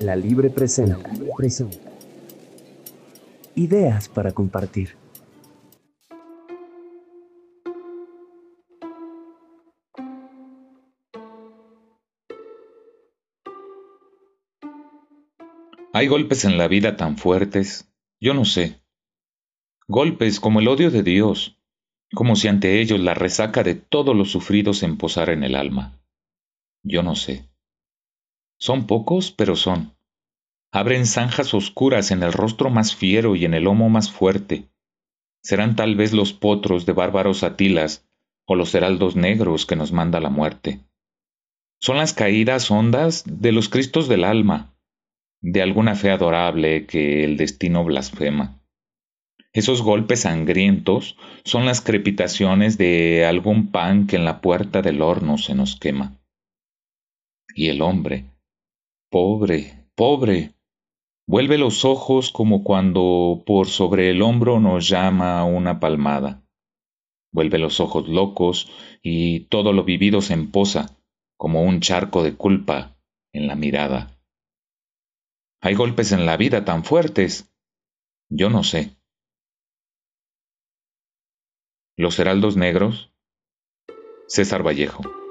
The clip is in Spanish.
La Libre presenta. Ideas para compartir. Hay golpes en la vida tan fuertes, yo no sé. Golpes como el odio de Dios, como si ante ellos la resaca de todos los sufridos se emposara en el alma. Yo no sé. Son pocos, pero son. Abren zanjas oscuras en el rostro más fiero y en el lomo más fuerte. Serán tal vez los potros de bárbaros atilas o los heraldos negros que nos manda la muerte. Son las caídas hondas de los cristos del alma, de alguna fe adorable que el destino blasfema. Esos golpes sangrientos son las crepitaciones de algún pan que en la puerta del horno se nos quema. Y el hombre, pobre, pobre, vuelve los ojos como cuando por sobre el hombro nos llama una palmada. Vuelve los ojos locos y todo lo vivido se emposa como un charco de culpa en la mirada. Hay golpes en la vida tan fuertes. Yo no sé. Los Heraldos Negros. César Vallejo.